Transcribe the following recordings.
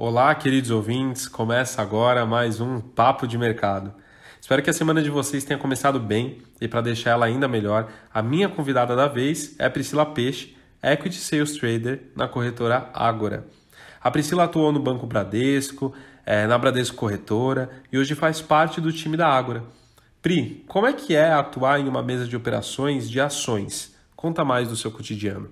Olá, queridos ouvintes. Começa agora mais um Papo de Mercado. Espero que a semana de vocês tenha começado bem e para deixar ela ainda melhor, a minha convidada da vez é Priscila Peixe, Equity Sales Trader na corretora Ágora. A Priscila atuou no Banco Bradesco, é, na Bradesco Corretora e hoje faz parte do time da Ágora. Pri, como é que é atuar em uma mesa de operações de ações? Conta mais do seu cotidiano.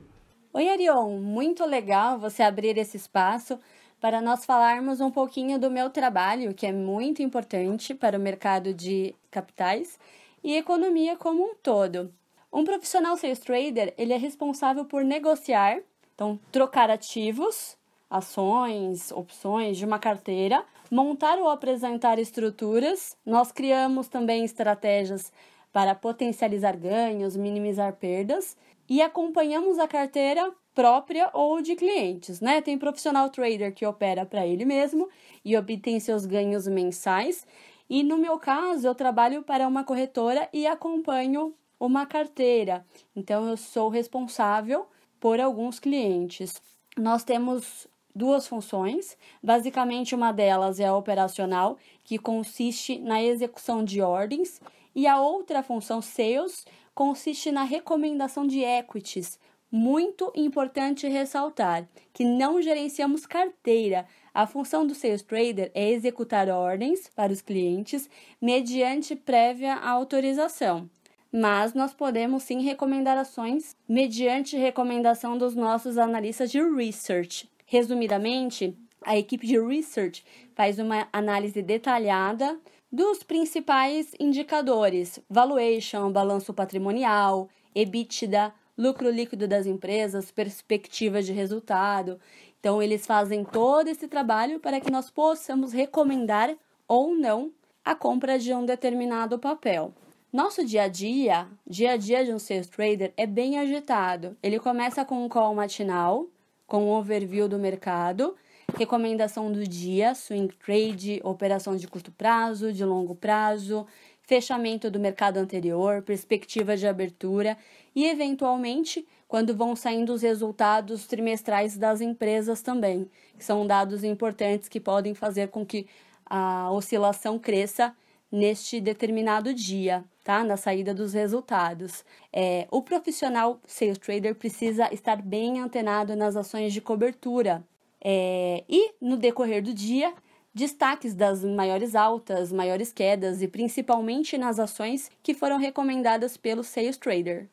Oi, Arion, muito legal você abrir esse espaço para nós falarmos um pouquinho do meu trabalho, que é muito importante para o mercado de capitais e economia como um todo. Um profissional sales trader, ele é responsável por negociar, então trocar ativos, ações, opções de uma carteira, montar ou apresentar estruturas. Nós criamos também estratégias para potencializar ganhos, minimizar perdas e acompanhamos a carteira própria ou de clientes, né? Tem profissional trader que opera para ele mesmo e obtém seus ganhos mensais. E no meu caso, eu trabalho para uma corretora e acompanho uma carteira. Então eu sou responsável por alguns clientes. Nós temos duas funções. Basicamente, uma delas é a operacional, que consiste na execução de ordens, e a outra função, sales, consiste na recomendação de equities, muito importante ressaltar que não gerenciamos carteira. A função do sales trader é executar ordens para os clientes mediante prévia autorização. Mas nós podemos sim recomendar ações mediante recomendação dos nossos analistas de research. Resumidamente, a equipe de research faz uma análise detalhada dos principais indicadores: valuation, balanço patrimonial, EBITDA, lucro líquido das empresas, perspectivas de resultado. Então, eles fazem todo esse trabalho para que nós possamos recomendar ou não a compra de um determinado papel. Nosso dia a dia, dia a dia de um sales trader é bem agitado. Ele começa com um call matinal, com um overview do mercado, recomendação do dia, swing trade, operação de curto prazo, de longo prazo, fechamento do mercado anterior, perspectiva de abertura e, eventualmente, quando vão saindo os resultados trimestrais das empresas também, que são dados importantes que podem fazer com que a oscilação cresça neste determinado dia, tá? Na saída dos resultados. É, o profissional sales trader precisa estar bem antenado nas ações de cobertura. É, e no decorrer do dia, destaques das maiores altas, maiores quedas e principalmente nas ações que foram recomendadas pelo Sales Trader.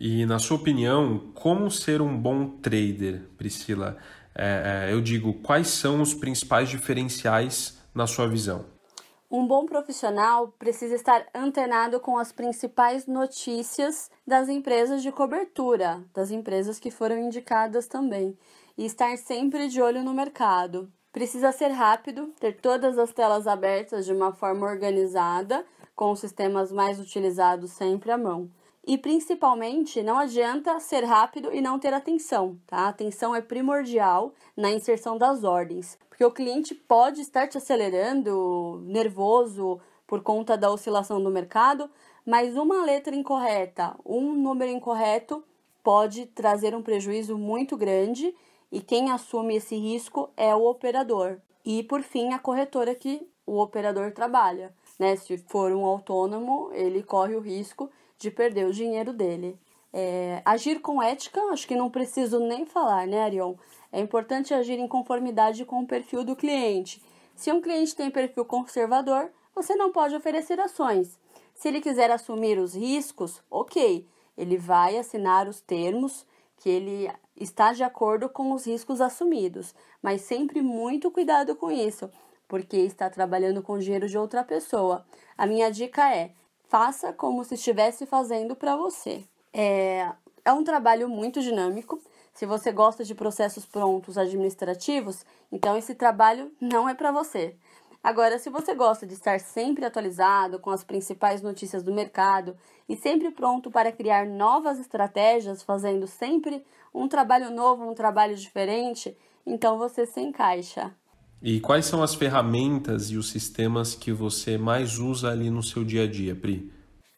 E na sua opinião, como ser um bom trader, Priscila? É, é, eu digo, quais são os principais diferenciais na sua visão? Um bom profissional precisa estar antenado com as principais notícias das empresas de cobertura, das empresas que foram indicadas também, e estar sempre de olho no mercado. Precisa ser rápido, ter todas as telas abertas de uma forma organizada, com os sistemas mais utilizados sempre à mão. E principalmente, não adianta ser rápido e não ter atenção, tá? A atenção é primordial na inserção das ordens, porque o cliente pode estar te acelerando, nervoso por conta da oscilação do mercado, mas uma letra incorreta, um número incorreto pode trazer um prejuízo muito grande e quem assume esse risco é o operador. E por fim, a corretora que o operador trabalha. Né? Se for um autônomo, ele corre o risco de perder o dinheiro dele. É, agir com ética, acho que não preciso nem falar, né, Arion? É importante agir em conformidade com o perfil do cliente. Se um cliente tem perfil conservador, você não pode oferecer ações. Se ele quiser assumir os riscos, ok, ele vai assinar os termos que ele está de acordo com os riscos assumidos, mas sempre muito cuidado com isso, porque está trabalhando com dinheiro de outra pessoa. A minha dica é: faça como se estivesse fazendo para você. É, é um trabalho muito dinâmico. Se você gosta de processos prontos administrativos, então esse trabalho não é para você. Agora, se você gosta de estar sempre atualizado com as principais notícias do mercado e sempre pronto para criar novas estratégias, fazendo sempre um trabalho novo, um trabalho diferente, então você se encaixa. E quais são as ferramentas e os sistemas que você mais usa ali no seu dia a dia, Pri?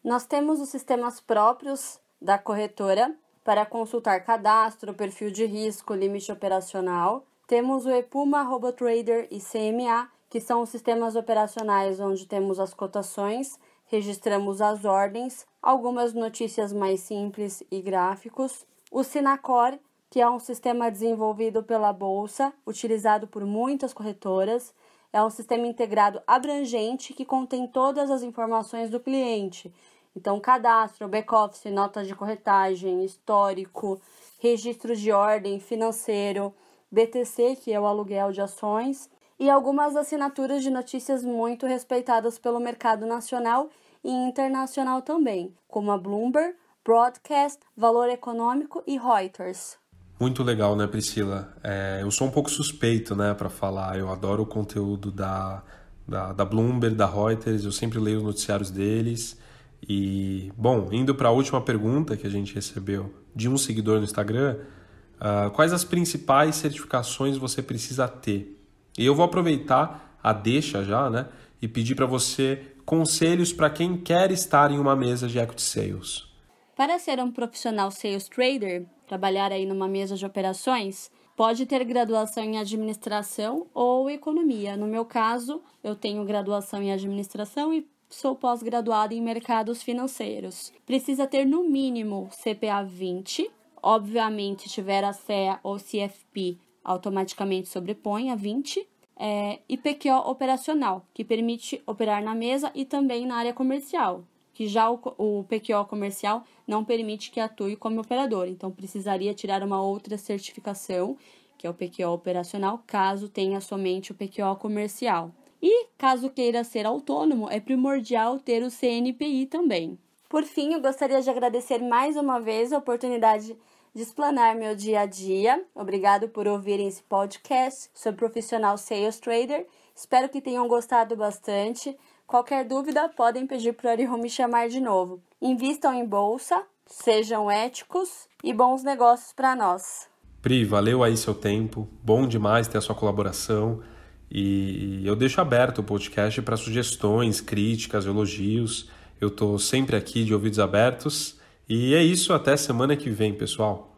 Nós temos os sistemas próprios da corretora para consultar cadastro, perfil de risco, limite operacional Temos o Epuma, RoboTrader e CMA, que são os sistemas operacionais onde temos as cotações, registramos as ordens, algumas notícias mais simples e gráficos. O Sinacor, que é um sistema desenvolvido pela Bolsa, utilizado por muitas corretoras. É um sistema integrado abrangente que contém todas as informações do cliente. Então, cadastro, back-office, notas de corretagem, histórico, registros de ordem, financeiro, BTC, que é o aluguel de ações, e algumas assinaturas de notícias muito respeitadas pelo mercado nacional e internacional também, como a Bloomberg, Broadcast, Valor Econômico e Reuters. Muito legal, né, Priscila? É, eu sou um pouco suspeito, né, para falar. Eu adoro o conteúdo da, da, da, Bloomberg, da Reuters, eu sempre leio os noticiários deles. E, bom, indo para a última pergunta que a gente recebeu de um seguidor no Instagram, uh, quais as principais certificações você precisa ter? E eu vou aproveitar a deixa já, né? E pedir para você conselhos para quem quer estar em uma mesa de equity sales. Para ser um profissional sales trader, trabalhar aí numa mesa de operações, pode ter graduação em administração ou economia. No meu caso, eu tenho graduação em administração e sou pós-graduada em mercados financeiros. Precisa ter no mínimo CPA 20. Obviamente, tiver a CEA ou CFP, automaticamente sobrepõe a 20. É, e PQO operacional, que permite operar na mesa e também na área comercial, que já o, o PQO comercial não permite que atue como operador, então precisaria tirar uma outra certificação, que é o PQO operacional, caso tenha somente o PQO comercial. E, caso queira ser autônomo, é primordial ter o CNPI também. Por fim, eu gostaria de agradecer mais uma vez a oportunidade de explanar meu dia a dia. Obrigado por ouvirem esse podcast sobre profissional sales trader. Espero que tenham gostado bastante. Qualquer dúvida, podem pedir para o Ariho me chamar de novo. Invistam em bolsa, sejam éticos e bons negócios para nós. Pri, valeu aí seu tempo. Bom demais ter a sua colaboração. E eu deixo aberto o podcast para sugestões, críticas, elogios. Eu estou sempre aqui de ouvidos abertos. E é isso, até semana que vem, pessoal.